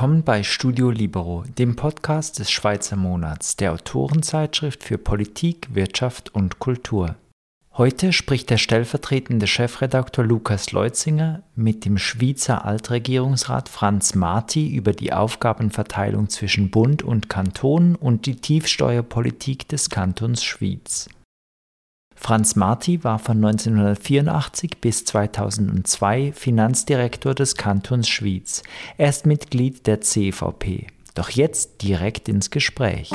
Willkommen bei Studio Libero, dem Podcast des Schweizer Monats, der Autorenzeitschrift für Politik, Wirtschaft und Kultur. Heute spricht der stellvertretende Chefredakteur Lukas Leutzinger mit dem Schweizer Altregierungsrat Franz Marti über die Aufgabenverteilung zwischen Bund und Kanton und die Tiefsteuerpolitik des Kantons Schwyz. Franz Marti war von 1984 bis 2002 Finanzdirektor des Kantons Schwyz. Er ist Mitglied der CVP. Doch jetzt direkt ins Gespräch.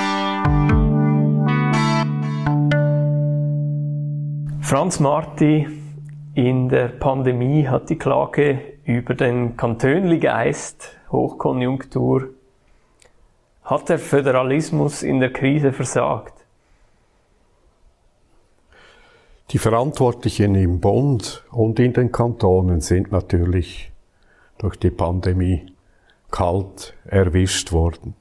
Franz Marti in der Pandemie hat die Klage über den Kantönli-Geist, Hochkonjunktur, hat der Föderalismus in der Krise versagt? Die Verantwortlichen im Bund und in den Kantonen sind natürlich durch die Pandemie kalt erwischt worden.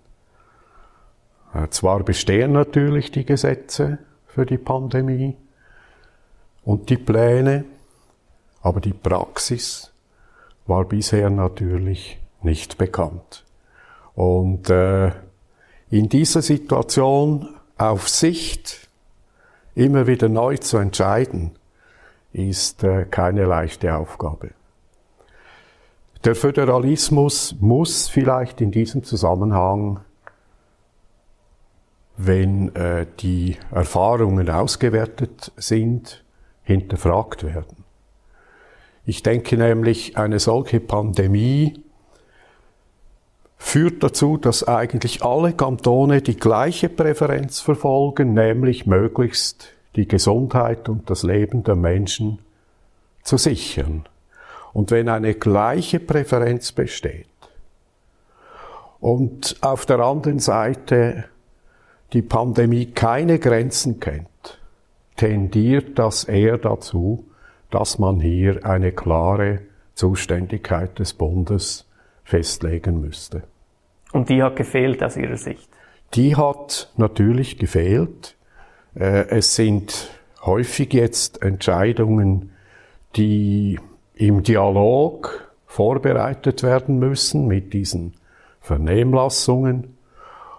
Äh, zwar bestehen natürlich die Gesetze für die Pandemie und die Pläne, aber die Praxis war bisher natürlich nicht bekannt. Und äh, in dieser Situation auf Sicht immer wieder neu zu entscheiden, ist äh, keine leichte Aufgabe. Der Föderalismus muss vielleicht in diesem Zusammenhang, wenn äh, die Erfahrungen ausgewertet sind, hinterfragt werden. Ich denke nämlich, eine solche Pandemie führt dazu, dass eigentlich alle Kantone die gleiche Präferenz verfolgen, nämlich möglichst die Gesundheit und das Leben der Menschen zu sichern. Und wenn eine gleiche Präferenz besteht und auf der anderen Seite die Pandemie keine Grenzen kennt, tendiert das eher dazu, dass man hier eine klare Zuständigkeit des Bundes festlegen müsste. Und die hat gefehlt aus Ihrer Sicht? Die hat natürlich gefehlt. Äh, es sind häufig jetzt Entscheidungen, die im Dialog vorbereitet werden müssen mit diesen Vernehmlassungen.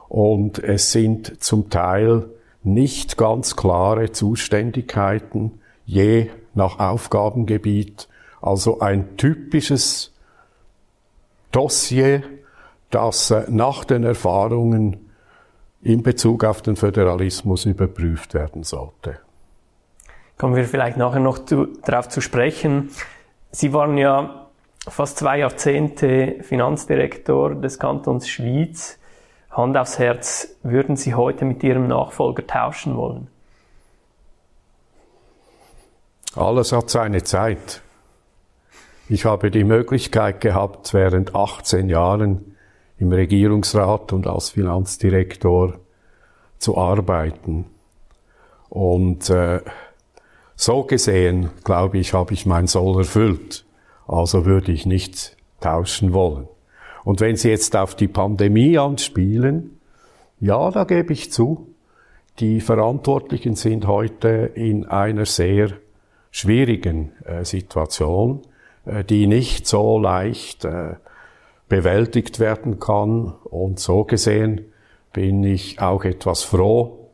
Und es sind zum Teil nicht ganz klare Zuständigkeiten, je nach Aufgabengebiet. Also ein typisches Dossier, das äh, nach den Erfahrungen in Bezug auf den Föderalismus überprüft werden sollte. Kommen wir vielleicht nachher noch zu, darauf zu sprechen. Sie waren ja fast zwei Jahrzehnte Finanzdirektor des Kantons Schwyz. Hand aufs Herz, würden Sie heute mit Ihrem Nachfolger tauschen wollen? Alles hat seine Zeit. Ich habe die Möglichkeit gehabt, während 18 Jahren im Regierungsrat und als Finanzdirektor zu arbeiten. Und äh, so gesehen, glaube ich, habe ich mein Soll erfüllt. Also würde ich nicht tauschen wollen. Und wenn Sie jetzt auf die Pandemie anspielen, ja, da gebe ich zu, die Verantwortlichen sind heute in einer sehr schwierigen äh, Situation, äh, die nicht so leicht äh, bewältigt werden kann. Und so gesehen bin ich auch etwas froh,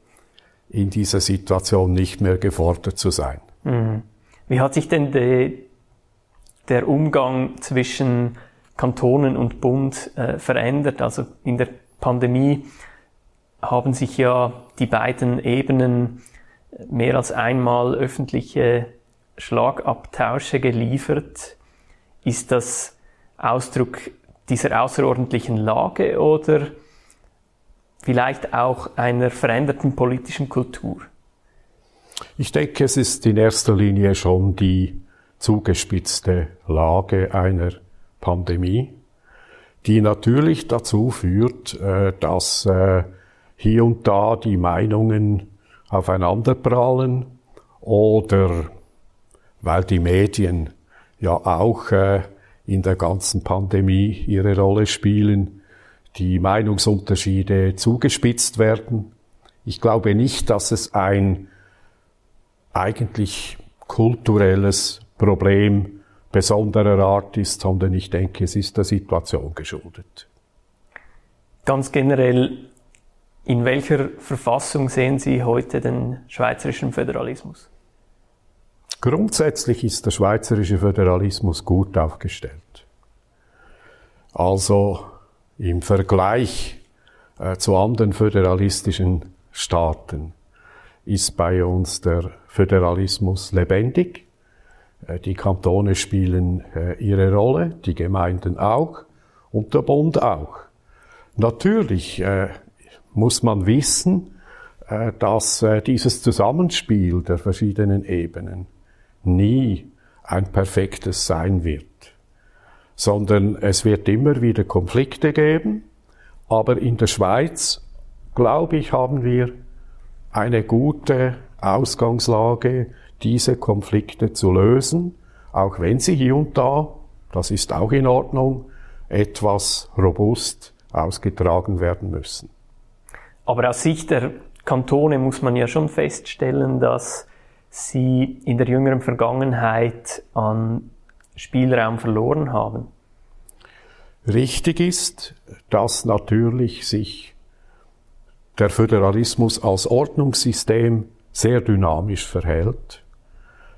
in dieser Situation nicht mehr gefordert zu sein. Mhm. Wie hat sich denn de, der Umgang zwischen Kantonen und Bund äh, verändert. Also in der Pandemie haben sich ja die beiden Ebenen mehr als einmal öffentliche Schlagabtausche geliefert. Ist das Ausdruck dieser außerordentlichen Lage oder vielleicht auch einer veränderten politischen Kultur? Ich denke, es ist in erster Linie schon die zugespitzte Lage einer Pandemie, die natürlich dazu führt, äh, dass äh, hier und da die Meinungen aufeinanderprallen oder weil die Medien ja auch äh, in der ganzen Pandemie ihre Rolle spielen, die Meinungsunterschiede zugespitzt werden. Ich glaube nicht, dass es ein eigentlich kulturelles Problem besonderer Art ist, sondern ich denke, es ist der Situation geschuldet. Ganz generell, in welcher Verfassung sehen Sie heute den schweizerischen Föderalismus? Grundsätzlich ist der schweizerische Föderalismus gut aufgestellt. Also im Vergleich äh, zu anderen föderalistischen Staaten ist bei uns der Föderalismus lebendig. Äh, die Kantone spielen äh, ihre Rolle, die Gemeinden auch und der Bund auch. Natürlich äh, muss man wissen, dass dieses Zusammenspiel der verschiedenen Ebenen nie ein perfektes sein wird, sondern es wird immer wieder Konflikte geben, aber in der Schweiz, glaube ich, haben wir eine gute Ausgangslage, diese Konflikte zu lösen, auch wenn sie hier und da, das ist auch in Ordnung, etwas robust ausgetragen werden müssen. Aber aus Sicht der Kantone muss man ja schon feststellen, dass sie in der jüngeren Vergangenheit an Spielraum verloren haben. Richtig ist, dass natürlich sich der Föderalismus als Ordnungssystem sehr dynamisch verhält.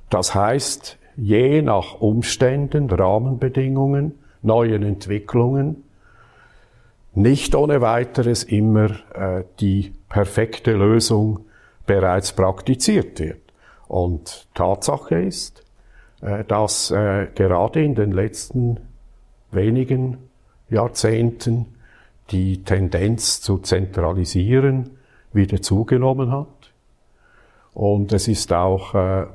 Das heißt, je nach Umständen, Rahmenbedingungen, neuen Entwicklungen, nicht ohne weiteres immer äh, die perfekte Lösung bereits praktiziert wird. Und Tatsache ist, äh, dass äh, gerade in den letzten wenigen Jahrzehnten die Tendenz zu zentralisieren wieder zugenommen hat. Und es ist auch äh,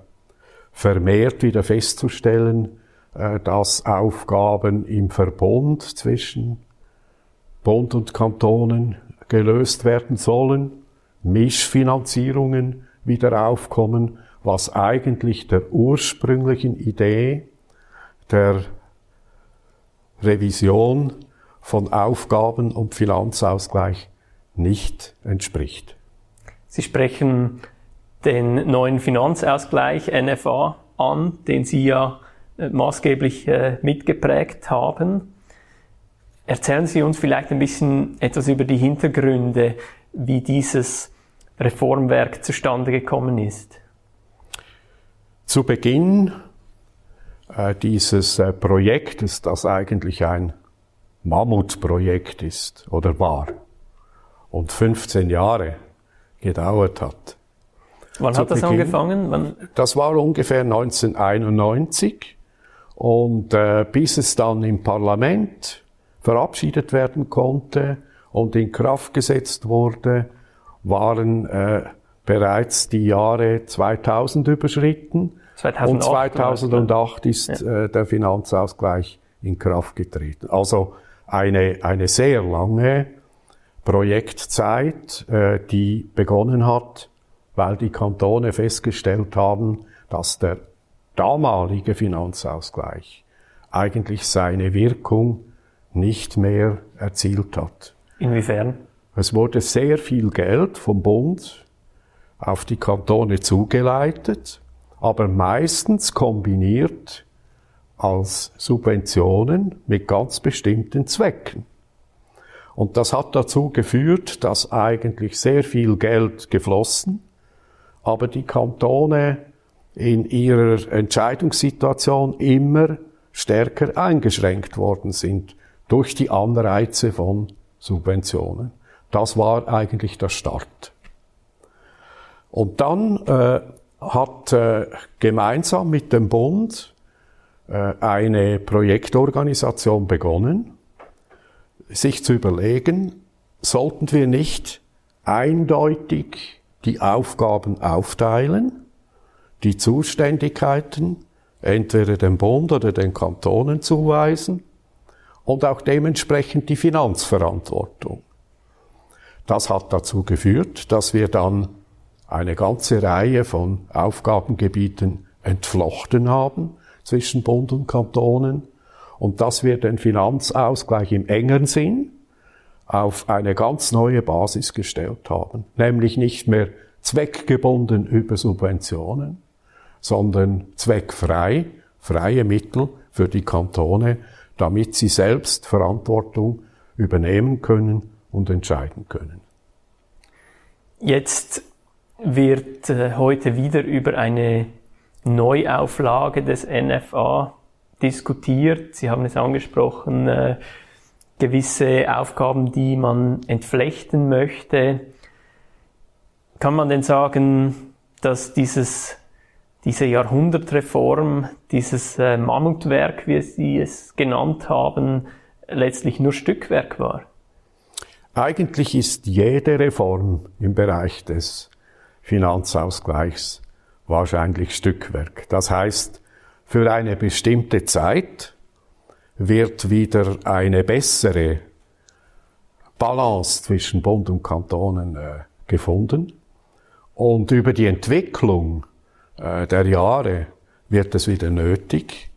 vermehrt wieder festzustellen, dass Aufgaben im Verbund zwischen Bund und Kantonen gelöst werden sollen, Mischfinanzierungen wieder aufkommen, was eigentlich der ursprünglichen Idee der Revision von Aufgaben und Finanzausgleich nicht entspricht. Sie sprechen den neuen Finanzausgleich NFA an, den Sie ja äh, maßgeblich äh, mitgeprägt haben. Erzählen Sie uns vielleicht ein bisschen etwas über die Hintergründe, wie dieses Reformwerk zustande gekommen ist. Zu Beginn äh, dieses äh, Projektes, das eigentlich ein Mammutprojekt ist oder war und 15 Jahre gedauert hat, Wann hat das Beginn. angefangen? Wann? Das war ungefähr 1991 und äh, bis es dann im Parlament verabschiedet werden konnte und in Kraft gesetzt wurde, waren äh, bereits die Jahre 2000 überschritten 2008, und 2008 ist ja. äh, der Finanzausgleich in Kraft getreten. Also eine, eine sehr lange Projektzeit, äh, die begonnen hat weil die Kantone festgestellt haben, dass der damalige Finanzausgleich eigentlich seine Wirkung nicht mehr erzielt hat. Inwiefern? Es wurde sehr viel Geld vom Bund auf die Kantone zugeleitet, aber meistens kombiniert als Subventionen mit ganz bestimmten Zwecken. Und das hat dazu geführt, dass eigentlich sehr viel Geld geflossen aber die Kantone in ihrer Entscheidungssituation immer stärker eingeschränkt worden sind durch die Anreize von Subventionen. Das war eigentlich der Start. Und dann äh, hat äh, gemeinsam mit dem Bund äh, eine Projektorganisation begonnen, sich zu überlegen, sollten wir nicht eindeutig die Aufgaben aufteilen, die Zuständigkeiten entweder dem Bund oder den Kantonen zuweisen und auch dementsprechend die Finanzverantwortung. Das hat dazu geführt, dass wir dann eine ganze Reihe von Aufgabengebieten entflochten haben zwischen Bund und Kantonen und dass wir den Finanzausgleich im engeren Sinn auf eine ganz neue Basis gestellt haben, nämlich nicht mehr zweckgebunden über Subventionen, sondern zweckfrei, freie Mittel für die Kantone, damit sie selbst Verantwortung übernehmen können und entscheiden können. Jetzt wird äh, heute wieder über eine Neuauflage des NFA diskutiert. Sie haben es angesprochen, äh, gewisse Aufgaben, die man entflechten möchte. Kann man denn sagen, dass dieses, diese Jahrhundertreform, dieses äh, Mammutwerk, wie Sie es genannt haben, letztlich nur Stückwerk war? Eigentlich ist jede Reform im Bereich des Finanzausgleichs wahrscheinlich Stückwerk. Das heißt, für eine bestimmte Zeit wird wieder eine bessere Balance zwischen Bund und Kantonen äh, gefunden. Und über die Entwicklung äh, der Jahre wird es wieder nötig,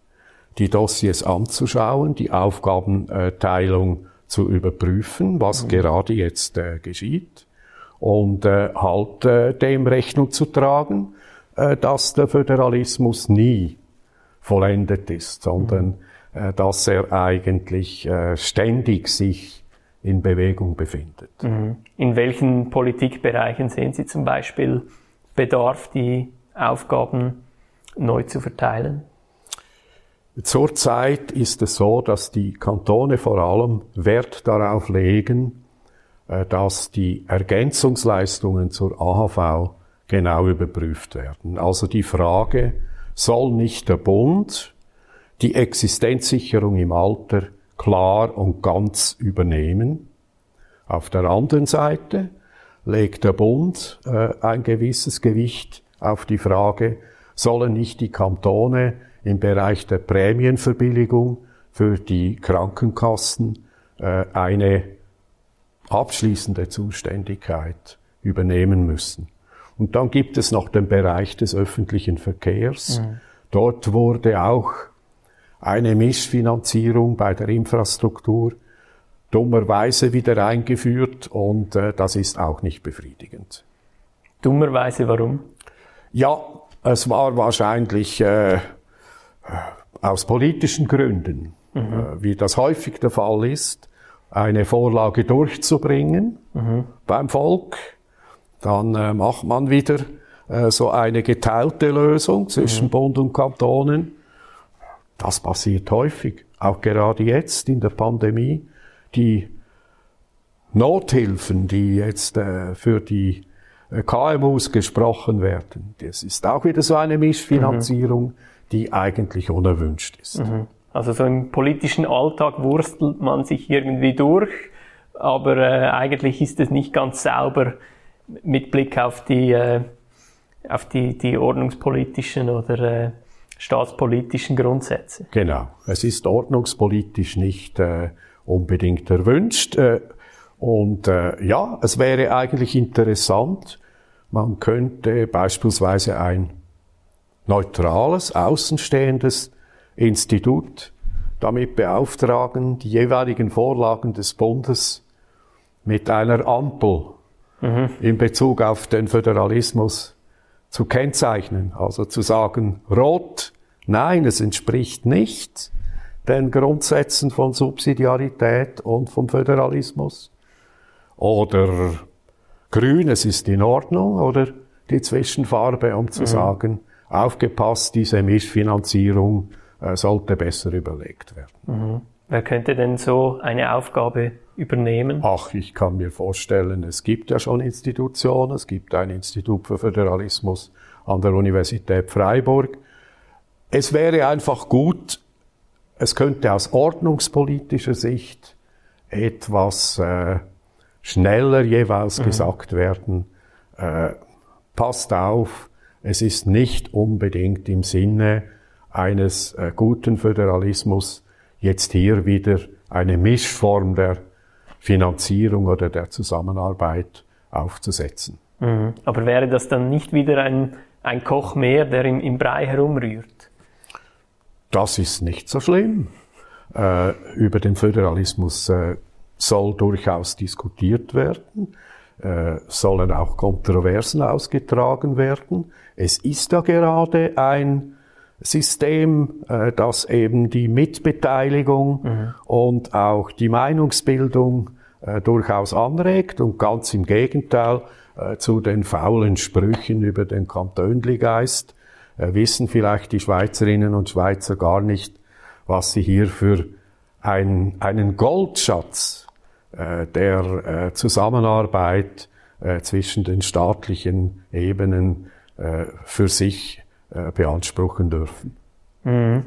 die Dossiers anzuschauen, die Aufgabenteilung zu überprüfen, was mhm. gerade jetzt äh, geschieht und äh, halt äh, dem Rechnung zu tragen, äh, dass der Föderalismus nie vollendet ist, sondern mhm. äh, dass er eigentlich äh, ständig sich in Bewegung befindet. Mhm. In welchen Politikbereichen sehen Sie zum Beispiel Bedarf, die Aufgaben neu zu verteilen? Zurzeit ist es so, dass die Kantone vor allem Wert darauf legen, dass die Ergänzungsleistungen zur AHV genau überprüft werden. Also die Frage, soll nicht der Bund die Existenzsicherung im Alter klar und ganz übernehmen? Auf der anderen Seite legt der Bund äh, ein gewisses Gewicht auf die Frage, sollen nicht die Kantone im Bereich der Prämienverbilligung für die Krankenkassen äh, eine abschließende Zuständigkeit übernehmen müssen. Und dann gibt es noch den Bereich des öffentlichen Verkehrs. Mhm. Dort wurde auch eine Mischfinanzierung bei der Infrastruktur dummerweise wieder eingeführt und äh, das ist auch nicht befriedigend. Dummerweise warum? Ja, es war wahrscheinlich äh, aus politischen Gründen, mhm. äh, wie das häufig der Fall ist, eine Vorlage durchzubringen mhm. beim Volk. Dann äh, macht man wieder äh, so eine geteilte Lösung zwischen mhm. Bund und Kantonen. Das passiert häufig, auch gerade jetzt in der Pandemie. Die Nothilfen, die jetzt äh, für die äh, KMUs gesprochen werden, das ist auch wieder so eine Mischfinanzierung. Mhm die eigentlich unerwünscht ist. Also so im politischen Alltag wurstelt man sich irgendwie durch, aber äh, eigentlich ist es nicht ganz sauber mit Blick auf die, äh, auf die, die ordnungspolitischen oder äh, staatspolitischen Grundsätze. Genau, es ist ordnungspolitisch nicht äh, unbedingt erwünscht. Äh, und äh, ja, es wäre eigentlich interessant, man könnte beispielsweise ein neutrales, außenstehendes Institut damit beauftragen, die jeweiligen Vorlagen des Bundes mit einer Ampel mhm. in Bezug auf den Föderalismus zu kennzeichnen. Also zu sagen, rot, nein, es entspricht nicht den Grundsätzen von Subsidiarität und vom Föderalismus. Oder grün, es ist in Ordnung. Oder die Zwischenfarbe, um zu mhm. sagen, aufgepasst, diese Mischfinanzierung sollte besser überlegt werden. Mhm. Wer könnte denn so eine Aufgabe übernehmen? Ach, ich kann mir vorstellen, es gibt ja schon Institutionen. Es gibt ein Institut für Föderalismus an der Universität Freiburg. Es wäre einfach gut, es könnte aus ordnungspolitischer Sicht etwas äh, schneller jeweils mhm. gesagt werden. Äh, passt auf, es ist nicht unbedingt im Sinne eines äh, guten Föderalismus jetzt hier wieder eine Mischform der Finanzierung oder der Zusammenarbeit aufzusetzen. Mhm. Aber wäre das dann nicht wieder ein, ein Koch mehr, der im, im Brei herumrührt? Das ist nicht so schlimm. Äh, über den Föderalismus äh, soll durchaus diskutiert werden, äh, sollen auch Kontroversen ausgetragen werden. Es ist ja gerade ein System, äh, das eben die Mitbeteiligung mhm. und auch die Meinungsbildung äh, durchaus anregt und ganz im Gegenteil äh, zu den faulen Sprüchen über den Kantönligeist äh, wissen vielleicht die Schweizerinnen und Schweizer gar nicht, was sie hier für ein, einen Goldschatz äh, der äh, Zusammenarbeit äh, zwischen den staatlichen Ebenen äh, für sich äh, beanspruchen dürfen. Mhm.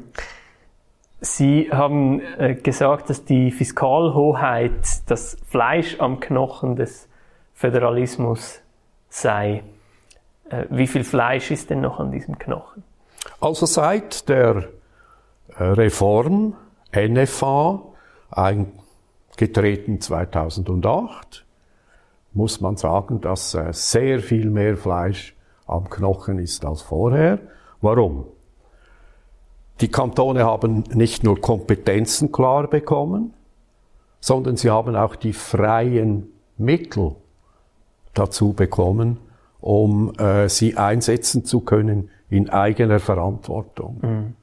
Sie haben äh, gesagt, dass die Fiskalhoheit das Fleisch am Knochen des Föderalismus sei. Äh, wie viel Fleisch ist denn noch an diesem Knochen? Also seit der Reform NFA, eingetreten 2008, muss man sagen, dass sehr viel mehr Fleisch am Knochen ist als vorher. Warum? Die Kantone haben nicht nur Kompetenzen klar bekommen, sondern sie haben auch die freien Mittel dazu bekommen, um äh, sie einsetzen zu können in eigener Verantwortung. Mhm.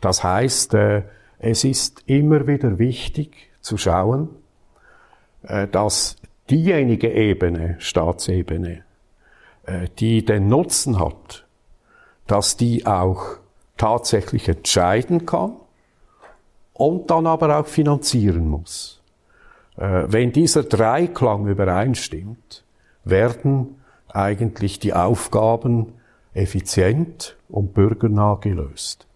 Das heißt, äh, es ist immer wieder wichtig zu schauen, äh, dass diejenige Ebene, Staatsebene, äh, die den Nutzen hat, dass die auch tatsächlich entscheiden kann und dann aber auch finanzieren muss. Äh, wenn dieser Dreiklang übereinstimmt, werden eigentlich die Aufgaben effizient und bürgernah gelöst.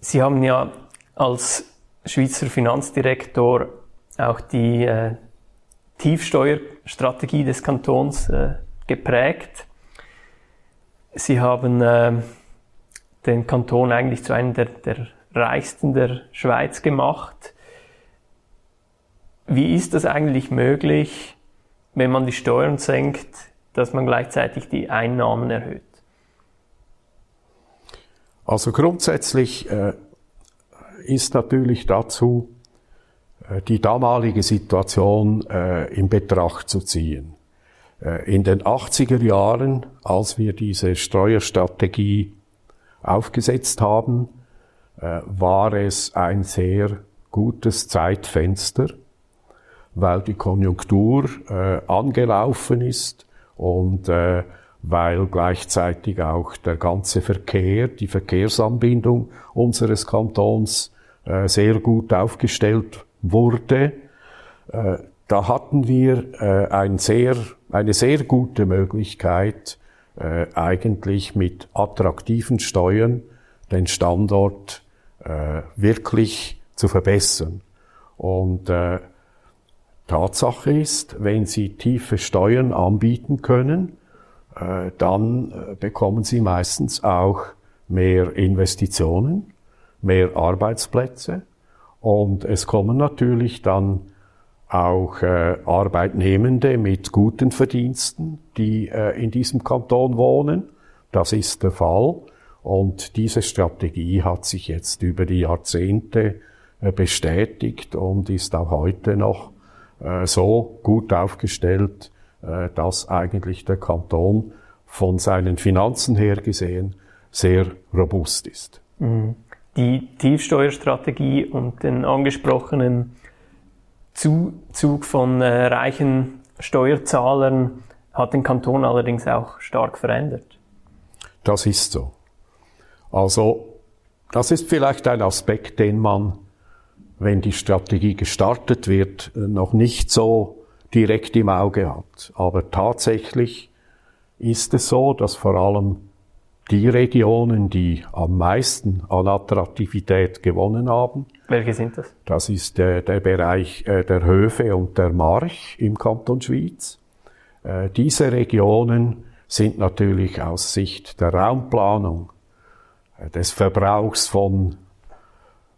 Sie haben ja als Schweizer Finanzdirektor auch die äh, Tiefsteuerstrategie des Kantons äh, geprägt. Sie haben äh, den Kanton eigentlich zu einem der, der reichsten der Schweiz gemacht. Wie ist das eigentlich möglich, wenn man die Steuern senkt, dass man gleichzeitig die Einnahmen erhöht? Also grundsätzlich äh, ist natürlich dazu äh, die damalige Situation äh, in Betracht zu ziehen. Äh, in den 80er Jahren, als wir diese Steuerstrategie aufgesetzt haben, äh, war es ein sehr gutes Zeitfenster, weil die Konjunktur äh, angelaufen ist und weil gleichzeitig auch der ganze Verkehr, die Verkehrsanbindung unseres Kantons sehr gut aufgestellt wurde. Da hatten wir äh, ein sehr, eine sehr gute Möglichkeit, äh, eigentlich mit attraktiven Steuern den Standort äh, wirklich zu verbessern. Und äh, Tatsache ist, wenn Sie tiefe Steuern anbieten können, äh, dann äh, bekommen Sie meistens auch mehr Investitionen, mehr Arbeitsplätze und es kommen natürlich dann auch äh, Arbeitnehmende mit guten Verdiensten, die äh, in diesem Kanton wohnen. Das ist der Fall. Und diese Strategie hat sich jetzt über die Jahrzehnte äh, bestätigt und ist auch heute noch äh, so gut aufgestellt, äh, dass eigentlich der Kanton von seinen Finanzen her gesehen sehr robust ist. Mhm. Die Tiefsteuerstrategie und den angesprochenen Zuzug von äh, reichen Steuerzahlern hat den Kanton allerdings auch stark verändert. Das ist so. Also, das ist vielleicht ein Aspekt, den man, wenn die Strategie gestartet wird, noch nicht so direkt im Auge hat. Aber tatsächlich ist es so, dass vor allem die Regionen, die am meisten an Attraktivität gewonnen haben. Welche sind das? Das ist äh, der Bereich äh, der Höfe und der March im Kanton Schwyz. Äh, diese Regionen sind natürlich aus Sicht der Raumplanung, äh, des Verbrauchs von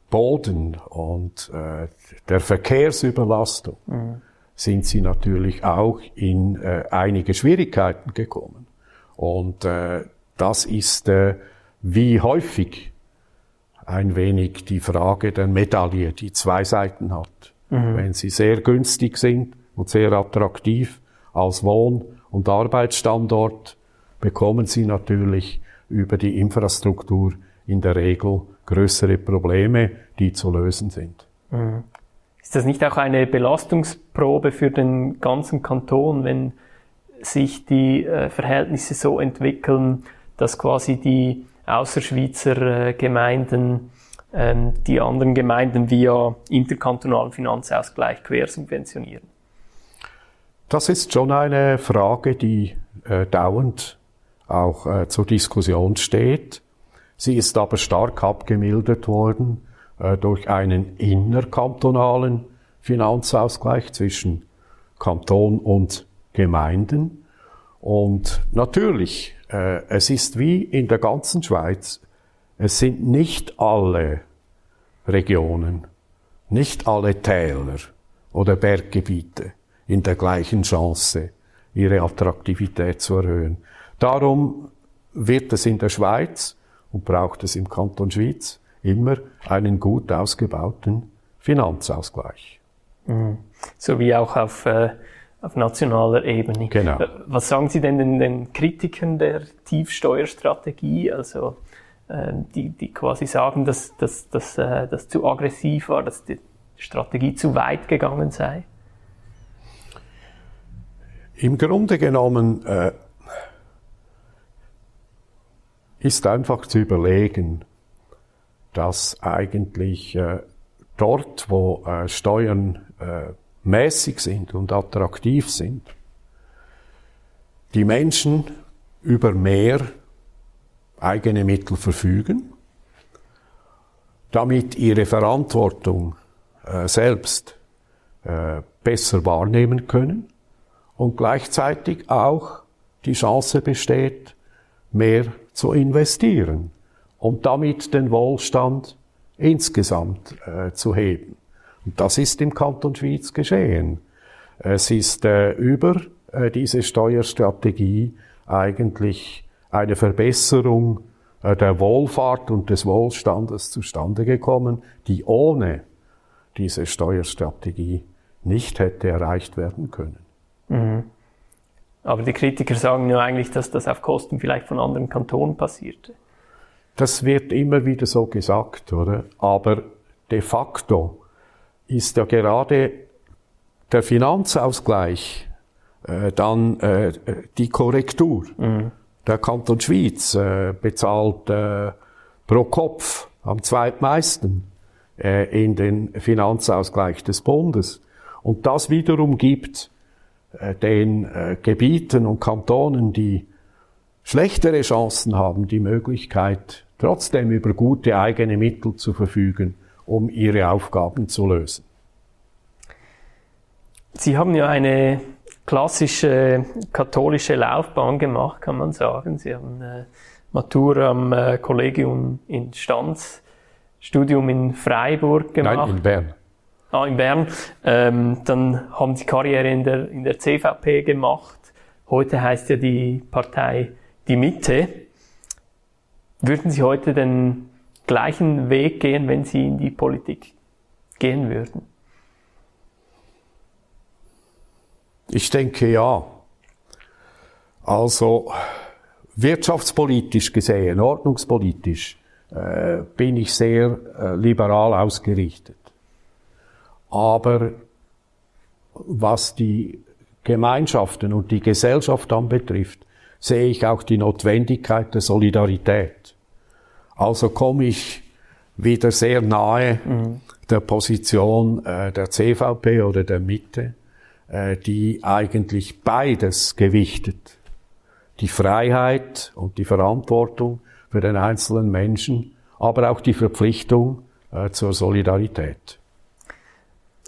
Boden und äh, der Verkehrsüberlastung, mhm. sind sie natürlich auch in äh, einige Schwierigkeiten gekommen. Und äh, das ist äh, wie häufig ein wenig die Frage der Medaille, die zwei Seiten hat. Mhm. Wenn sie sehr günstig sind und sehr attraktiv als Wohn- und Arbeitsstandort, bekommen sie natürlich über die Infrastruktur in der Regel größere Probleme, die zu lösen sind. Mhm. Ist das nicht auch eine Belastungsprobe für den ganzen Kanton, wenn sich die äh, Verhältnisse so entwickeln, dass quasi die Außerschweizer äh, Gemeinden ähm, die anderen Gemeinden via interkantonalen Finanzausgleich quersubventionieren? Das ist schon eine Frage, die äh, dauernd auch äh, zur Diskussion steht. Sie ist aber stark abgemildert worden äh, durch einen innerkantonalen Finanzausgleich zwischen Kanton und Gemeinden. Und natürlich, es ist wie in der ganzen Schweiz, es sind nicht alle Regionen, nicht alle Täler oder Berggebiete in der gleichen Chance, ihre Attraktivität zu erhöhen. Darum wird es in der Schweiz und braucht es im Kanton Schwyz immer einen gut ausgebauten Finanzausgleich. Mhm. So wie auch auf, äh, auf nationaler Ebene. Genau. Äh, was sagen Sie denn den, den Kritikern der Tiefsteuerstrategie? Also äh, die, die quasi sagen, dass das dass, äh, dass zu aggressiv war, dass die Strategie zu weit gegangen sei? Im Grunde genommen äh, ist einfach zu überlegen, dass eigentlich äh, dort, wo äh, Steuern mäßig sind und attraktiv sind, die Menschen über mehr eigene Mittel verfügen, damit ihre Verantwortung äh, selbst äh, besser wahrnehmen können und gleichzeitig auch die Chance besteht, mehr zu investieren und damit den Wohlstand insgesamt äh, zu heben. Das ist im Kanton Schwyz geschehen. Es ist äh, über äh, diese Steuerstrategie eigentlich eine Verbesserung äh, der Wohlfahrt und des Wohlstandes zustande gekommen, die ohne diese Steuerstrategie nicht hätte erreicht werden können. Mhm. Aber die Kritiker sagen ja eigentlich, dass das auf Kosten vielleicht von anderen Kantonen passierte. Das wird immer wieder so gesagt, oder? Aber de facto ist ja gerade der Finanzausgleich äh, dann äh, die Korrektur. Mhm. Der Kanton Schwyz äh, bezahlt äh, pro Kopf am zweitmeisten äh, in den Finanzausgleich des Bundes. Und das wiederum gibt äh, den äh, Gebieten und Kantonen, die schlechtere Chancen haben, die Möglichkeit, trotzdem über gute eigene Mittel zu verfügen, um ihre Aufgaben zu lösen. Sie haben ja eine klassische katholische Laufbahn gemacht, kann man sagen. Sie haben äh, Matur am äh, Kollegium in Stanz, Studium in Freiburg gemacht. Nein, in Bern. Ah, in Bern. Ähm, dann haben Sie Karriere in der, in der CVP gemacht. Heute heißt ja die Partei Die Mitte. Würden Sie heute den gleichen Weg gehen, wenn Sie in die Politik gehen würden? Ich denke ja. Also wirtschaftspolitisch gesehen, ordnungspolitisch, äh, bin ich sehr äh, liberal ausgerichtet. Aber was die Gemeinschaften und die Gesellschaft anbetrifft, sehe ich auch die Notwendigkeit der Solidarität. Also komme ich wieder sehr nahe mhm. der Position äh, der CVP oder der Mitte äh, die eigentlich beides gewichtet. Die Freiheit und die Verantwortung für den einzelnen Menschen, aber auch die Verpflichtung äh, zur Solidarität.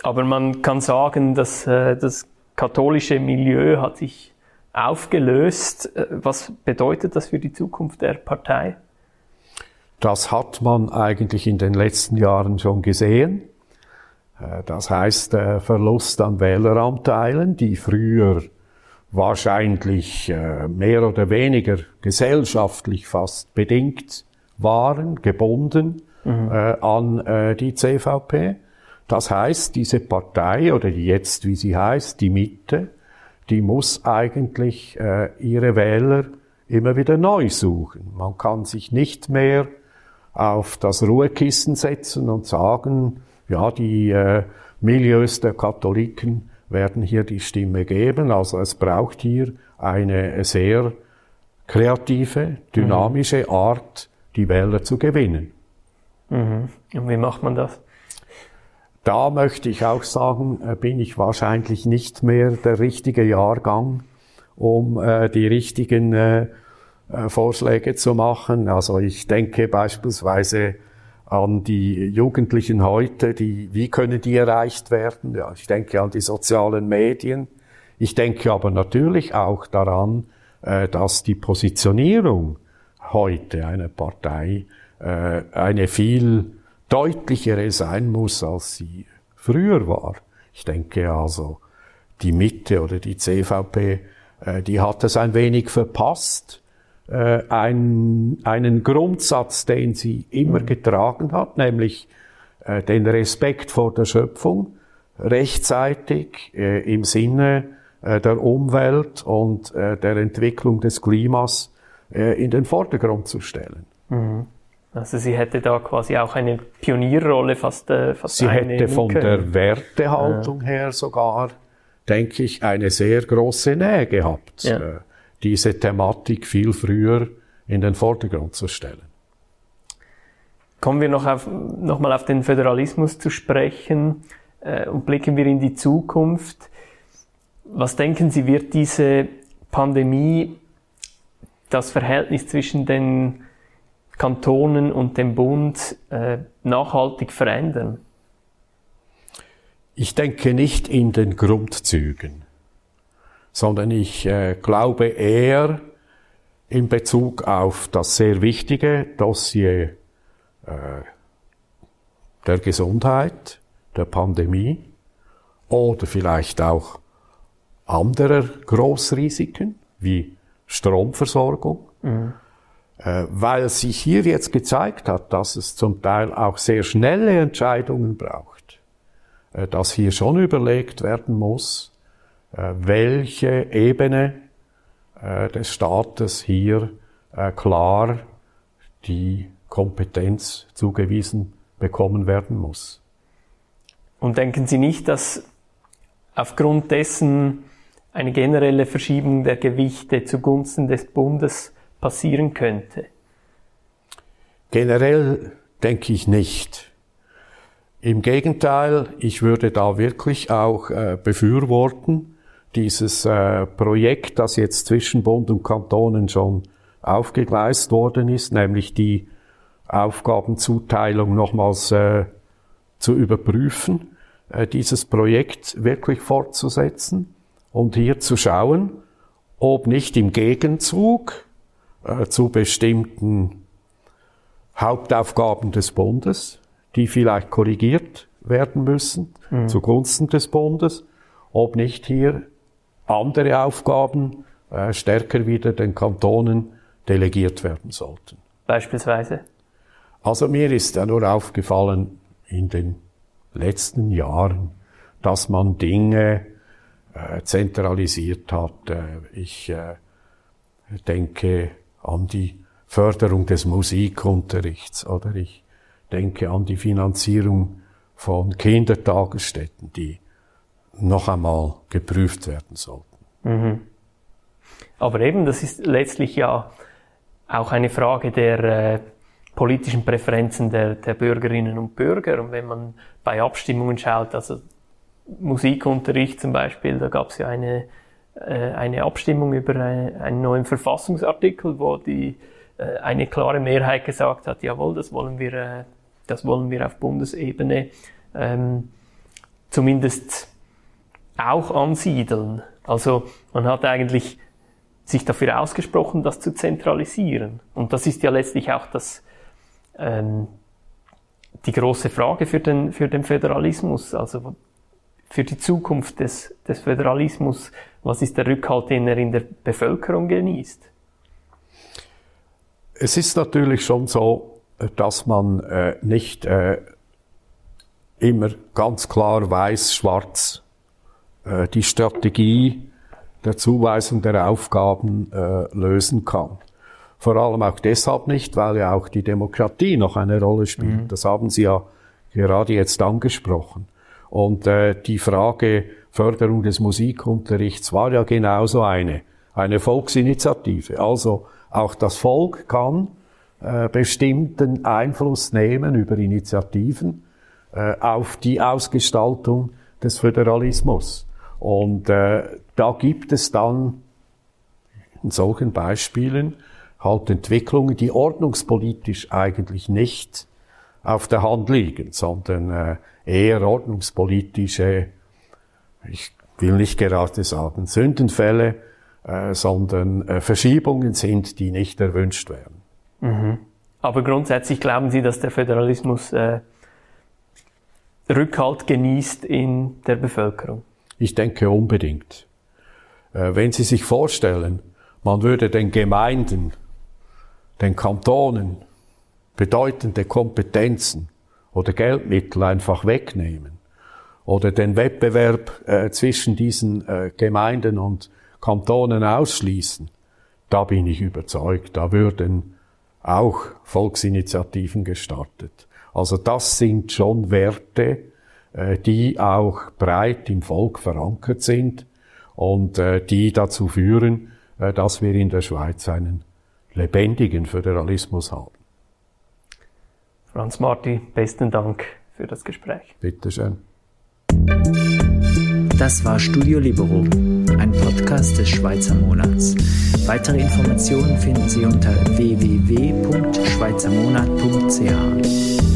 Aber man kann sagen, dass äh, das katholische Milieu hat sich aufgelöst. Was bedeutet das für die Zukunft der Partei? Das hat man eigentlich in den letzten Jahren schon gesehen. Äh, das heißt, der Verlust an Wähleranteilen, die früher wahrscheinlich äh, mehr oder weniger gesellschaftlich fast bedingt waren, gebunden mhm. Äh, an die CVP. Das heißt, diese Partei oder jetzt, wie sie heißt, die Mitte, die muss eigentlich ihre Wähler immer wieder neu suchen. Man kann sich nicht mehr auf das Ruhekissen setzen und sagen, ja, die äh, Milieus der Katholiken werden hier die Stimme geben. Also es braucht hier eine sehr kreative, dynamische mhm. Art, die Wähler zu gewinnen. Mhm. Und wie macht man das? Da möchte ich auch sagen, äh, bin ich wahrscheinlich nicht mehr der richtige Jahrgang, um äh, die richtigen äh, äh, Vorschläge zu machen. Also ich denke beispielsweise an die Jugendlichen heute, die, wie können die erreicht werden? Ja, ich denke an die sozialen Medien. Ich denke aber natürlich auch daran, äh, dass die Positionierung heute einer Partei äh, eine viel deutlichere sein muss, als sie früher war. Ich denke also, die Mitte oder die CVP, die hat es ein wenig verpasst, äh, ein, einen Grundsatz, den sie immer getragen hat, nämlich äh, den Respekt vor der Schöpfung, rechtzeitig äh, im Sinne äh, der Umwelt und der Entwicklung des Klimas in den Vordergrund zu stellen. Mhm. Also sie hätte da quasi auch eine Pionierrolle fast, fast Sie hätte von können. der Wertehaltung ja. her sogar, denke ich, eine sehr große Nähe gehabt. Ja. Diese Thematik viel früher in den Vordergrund zu stellen. Kommen wir noch, auf, noch mal auf den Föderalismus zu sprechen äh, und blicken wir in die Zukunft. Was denken Sie, wird diese Pandemie das Verhältnis zwischen den Kantonen und dem Bund äh, nachhaltig verändern? Ich denke nicht in den Grundzügen sondern ich äh, glaube eher in Bezug auf das sehr wichtige Dossier äh, der Gesundheit, der Pandemie oder vielleicht auch anderer Großrisiken wie Stromversorgung, mhm. äh, weil sich hier jetzt gezeigt hat, dass es zum Teil auch sehr schnelle Entscheidungen braucht, äh, dass hier schon überlegt werden muss, welche Ebene äh, des Staates hier äh, klar die Kompetenz zugewiesen bekommen werden muss. Und denken Sie nicht, dass aufgrund dessen eine generelle Verschiebung der Gewichte zugunsten des Bundes passieren könnte? Generell denke ich nicht. Im Gegenteil, ich würde da wirklich auch äh, befürworten, dieses äh, Projekt, das jetzt zwischen Bund und Kantonen schon aufgegleist worden ist, nämlich die Aufgabenzuteilung nochmals äh, zu überprüfen, äh, dieses Projekt wirklich fortzusetzen und hier zu schauen, ob nicht im Gegenzug äh, zu bestimmten Hauptaufgaben des Bundes, die vielleicht korrigiert werden müssen mhm. zugunsten des Bundes, ob nicht hier andere Aufgaben äh, stärker wieder den Kantonen delegiert werden sollten. Beispielsweise? Also mir ist ja nur aufgefallen in den letzten Jahren, dass man Dinge äh, zentralisiert hat. Äh, ich äh, denke an die Förderung des Musikunterrichts oder ich denke an die Finanzierung von Kindertagesstätten, die noch einmal geprüft werden sollten. Mhm. Aber eben, das ist letztlich ja auch eine Frage der äh, politischen Präferenzen der, der Bürgerinnen und Bürger. Und wenn man bei Abstimmungen schaut, also Musikunterricht zum Beispiel, da gab es ja eine, äh, eine Abstimmung über eine, einen neuen Verfassungsartikel, wo die, äh, eine klare Mehrheit gesagt hat, jawohl, das wollen wir, äh, das wollen wir auf Bundesebene ähm, zumindest auch ansiedeln. Also man hat eigentlich sich dafür ausgesprochen, das zu zentralisieren. Und das ist ja letztlich auch das, ähm, die große Frage für den, für den Föderalismus, also für die Zukunft des, des Föderalismus. Was ist der Rückhalt, den er in der Bevölkerung genießt? Es ist natürlich schon so, dass man äh, nicht äh, immer ganz klar weiß, schwarz äh, die Strategie der Zuweisung der Aufgaben äh, lösen kann. Vor allem auch deshalb nicht, weil ja auch die Demokratie noch eine Rolle spielt. Mhm. Das haben Sie ja gerade jetzt angesprochen. Und äh, die Frage Förderung des Musikunterrichts war ja genauso eine, eine Volksinitiative. Also auch das Volk kann äh, bestimmten Einfluss nehmen über Initiativen äh, auf die Ausgestaltung des Föderalismus. Und äh, da gibt es dann in solchen Beispielen halt Entwicklungen, die ordnungspolitisch eigentlich nicht auf der Hand liegen, sondern äh, eher ordnungspolitische, ich will nicht gerade sagen Sündenfälle, äh, sondern äh, Verschiebungen sind, die nicht erwünscht werden. Mhm. Aber grundsätzlich glauben Sie, dass der Föderalismus äh, Rückhalt genießt in der Bevölkerung? Ich denke unbedingt. Äh, wenn Sie sich vorstellen, man würde den Gemeinden, den Kantonen bedeutende Kompetenzen oder Geldmittel einfach wegnehmen oder den Wettbewerb äh, zwischen diesen äh, Gemeinden und Kantonen ausschließen, da bin ich überzeugt, da würden auch Volksinitiativen gestartet. Also das sind schon Werte, die auch breit im Volk verankert sind und äh, die dazu führen, äh, dass wir in der Schweiz einen lebendigen Föderalismus haben. Franz Marti, besten Dank für das Gespräch. Bitte schön. Das war Studio Libero, ein Podcast des Schweizer Monats. Weitere Informationen finden Sie unter www.schweizermonat.ch.